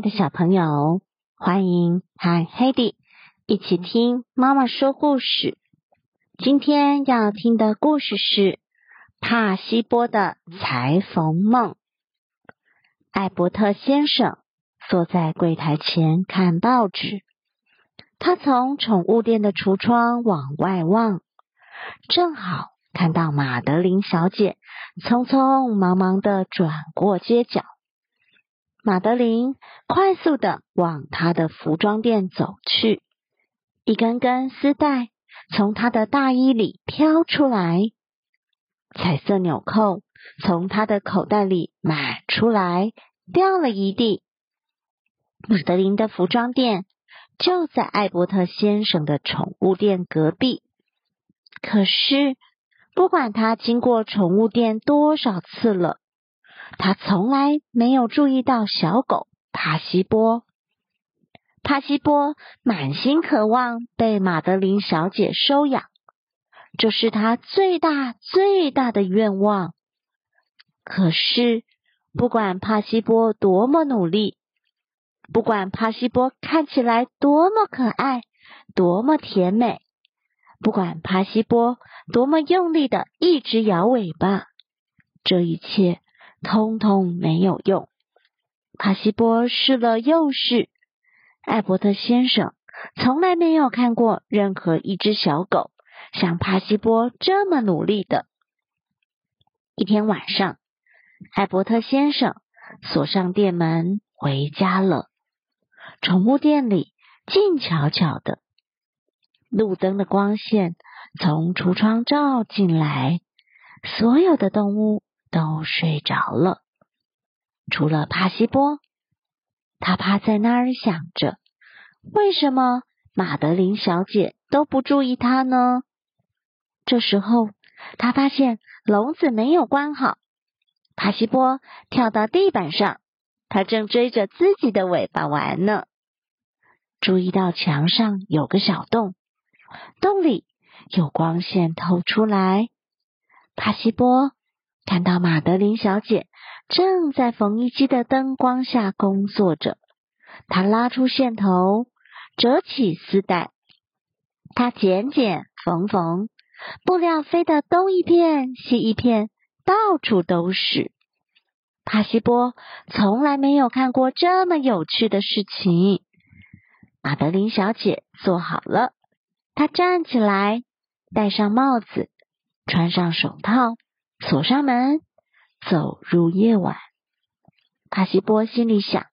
的小朋友，欢迎和 Hedy 一起听妈妈说故事。今天要听的故事是帕西波的裁缝梦。艾伯特先生坐在柜台前看报纸，他从宠物店的橱窗往外望，正好看到马德琳小姐匆匆忙忙的转过街角。马德琳快速的往她的服装店走去，一根根丝带从她的大衣里飘出来，彩色纽扣从她的口袋里满出来，掉了一地。马德琳的服装店就在艾伯特先生的宠物店隔壁，可是不管他经过宠物店多少次了。他从来没有注意到小狗帕西波。帕西波满心渴望被马德琳小姐收养，这是他最大最大的愿望。可是，不管帕西波多么努力，不管帕西波看起来多么可爱、多么甜美，不管帕西波多么用力的一直摇尾巴，这一切。通通没有用。帕西波试了又试，艾伯特先生从来没有看过任何一只小狗像帕西波这么努力的。一天晚上，艾伯特先生锁上店门回家了。宠物店里静悄悄的，路灯的光线从橱窗照进来，所有的动物。都睡着了，除了帕西波，他趴在那儿想着：为什么马德琳小姐都不注意他呢？这时候，他发现笼子没有关好，帕西波跳到地板上，他正追着自己的尾巴玩呢。注意到墙上有个小洞，洞里有光线透出来，帕西波。看到马德琳小姐正在缝衣机的灯光下工作着，她拉出线头，折起丝带，她剪剪缝缝，布料飞得东一片西一片，到处都是。帕西波从来没有看过这么有趣的事情。马德琳小姐做好了，她站起来，戴上帽子，穿上手套。锁上门，走入夜晚。帕西波心里想：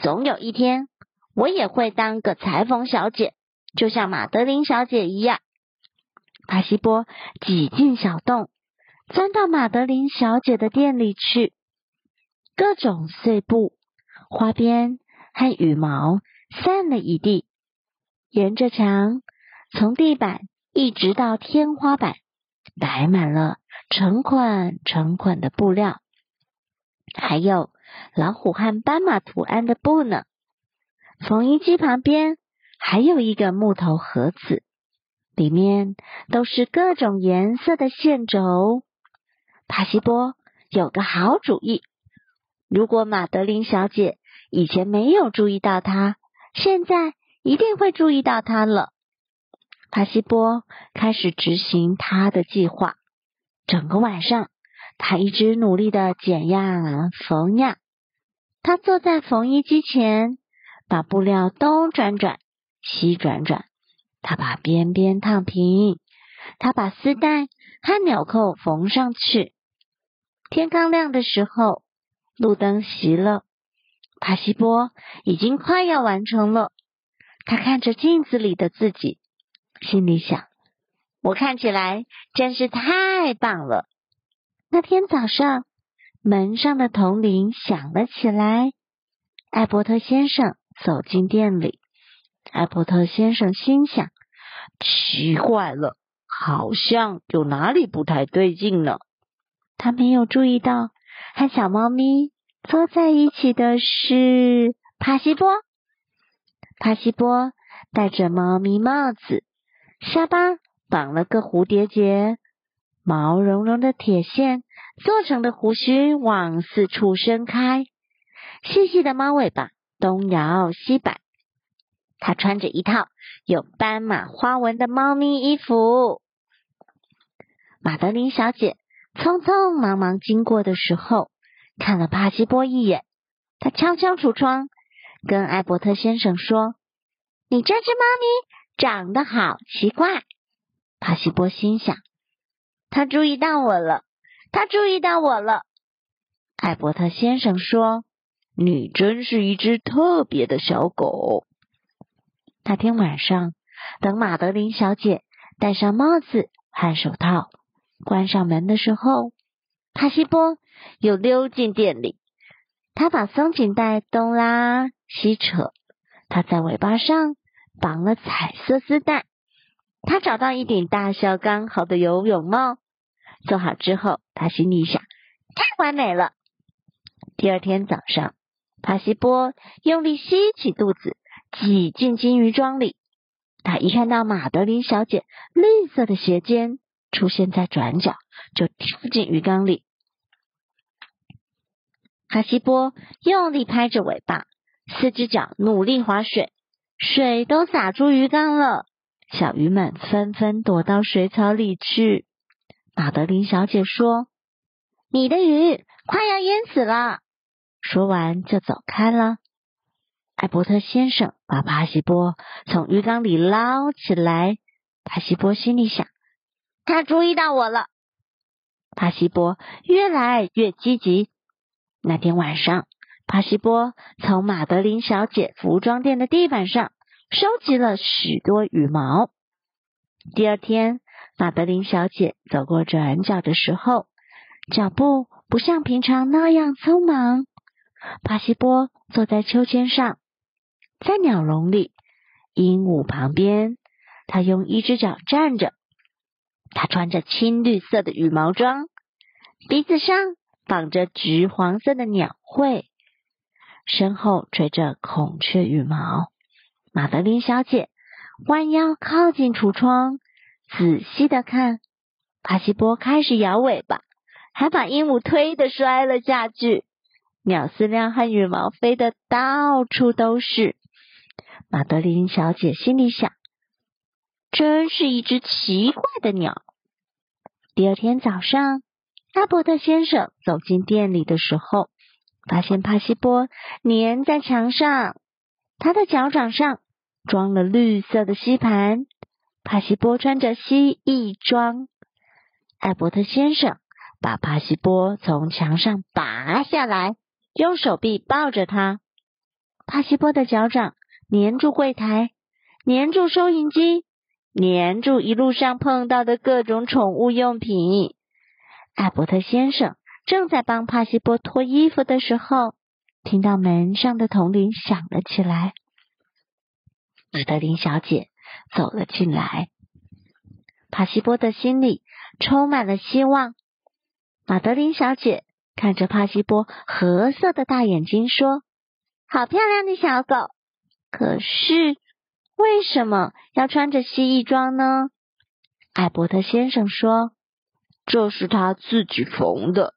总有一天，我也会当个裁缝小姐，就像马德琳小姐一样。帕西波挤进小洞，钻到马德琳小姐的店里去。各种碎布、花边和羽毛散了一地，沿着墙，从地板一直到天花板，摆满了。成捆成捆的布料，还有老虎和斑马图案的布呢。缝衣机旁边还有一个木头盒子，里面都是各种颜色的线轴。帕西波有个好主意，如果马德琳小姐以前没有注意到它，现在一定会注意到它了。帕西波开始执行他的计划。整个晚上，他一直努力的剪呀缝呀。他坐在缝衣机前，把布料东转转，西转转。他把边边烫平，他把丝带和纽扣缝上去。天刚亮的时候，路灯熄了。帕西波已经快要完成了。他看着镜子里的自己，心里想。我看起来真是太棒了。那天早上，门上的铜铃响了起来。艾伯特先生走进店里。艾伯特先生心想：奇怪了，好像有哪里不太对劲呢。他没有注意到，和小猫咪坐在一起的是帕西波。帕西波戴着猫咪帽子，沙巴。绑了个蝴蝶结，毛茸茸的铁线做成的胡须往四处伸开，细细的猫尾巴东摇西摆。他穿着一套有斑马花纹的猫咪衣服。马德琳小姐匆匆忙忙经过的时候，看了帕西波一眼。她悄悄橱窗，跟艾伯特先生说：“你这只猫咪长得好奇怪。”帕西波心想：“他注意到我了，他注意到我了。”艾伯特先生说：“你真是一只特别的小狗。”那天晚上，等马德琳小姐戴上帽子和手套，关上门的时候，帕西波又溜进店里。他把松紧带东拉西扯，他在尾巴上绑了彩色丝带。他找到一顶大小刚好的游泳帽，做好之后，他心里想：太完美了。第二天早上，帕西波用力吸起肚子。挤进金鱼缸里，他一看到马德琳小姐绿色的鞋尖出现在转角，就跳进鱼缸里。哈西波用力拍着尾巴，四只脚努力划水，水都洒出鱼缸了。小鱼们纷纷躲到水草里去。马德琳小姐说：“你的鱼快要淹死了。”说完就走开了。艾伯特先生把帕西波从鱼缸里捞起来。帕西波心里想：“他注意到我了。”帕西波越来越积极。那天晚上，帕西波从马德琳小姐服装店的地板上收集了许多羽毛。第二天，马德琳小姐走过转角的时候，脚步不像平常那样匆忙。帕西波坐在秋千上。在鸟笼里，鹦鹉旁边，他用一只脚站着。他穿着青绿色的羽毛装，鼻子上绑着橘黄色的鸟喙，身后垂着孔雀羽毛。马德琳小姐弯腰靠近橱窗，仔细的看。帕西波开始摇尾巴，还把鹦鹉推的摔了下去。鸟饲料和羽毛飞的到处都是。马德琳小姐心里想：“真是一只奇怪的鸟。”第二天早上，阿伯特先生走进店里的时候，发现帕西波粘在墙上，他的脚掌上装了绿色的吸盘。帕西波穿着蜥蜴装，艾伯特先生把帕西波从墙上拔下来，用手臂抱着他。帕西波的脚掌。粘住柜台，粘住收银机，粘住一路上碰到的各种宠物用品。艾伯特先生正在帮帕西波脱衣服的时候，听到门上的铜铃响了起来。马德琳小姐走了进来，帕西波的心里充满了希望。马德琳小姐看着帕西波褐色的大眼睛说：“好漂亮的小狗。”可是，为什么要穿着蜥蜴装呢？艾伯特先生说：“这是他自己缝的。”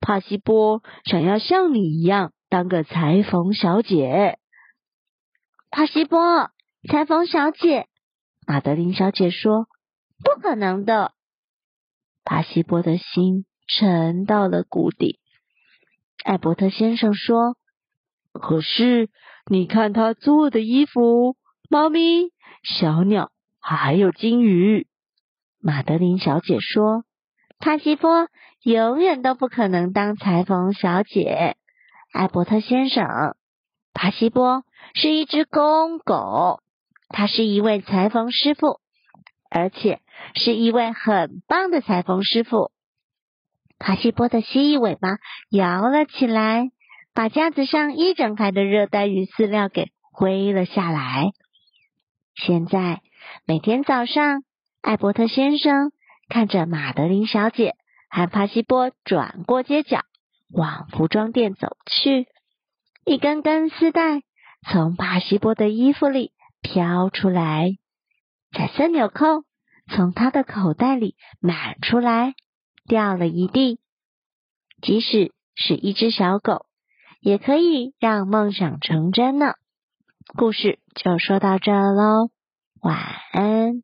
帕西波想要像你一样当个裁缝小姐。帕西波，裁缝小姐，马德琳小姐说：“不可能的。”帕西波的心沉到了谷底。艾伯特先生说：“可是。”你看他做的衣服，猫咪、小鸟，还有金鱼。马德琳小姐说：“帕西波永远都不可能当裁缝小姐。”艾伯特先生，帕西波是一只公狗，他是一位裁缝师傅，而且是一位很棒的裁缝师傅。帕西波的蜥蜴尾巴摇了起来。把架子上一整排的热带鱼饲料给挥了下来。现在每天早上，艾伯特先生看着马德琳小姐和帕西波转过街角，往服装店走去。一根根丝带从帕西波的衣服里飘出来，彩色纽扣从他的口袋里满出来，掉了一地。即使是一只小狗。也可以让梦想成真呢。故事就说到这喽，晚安。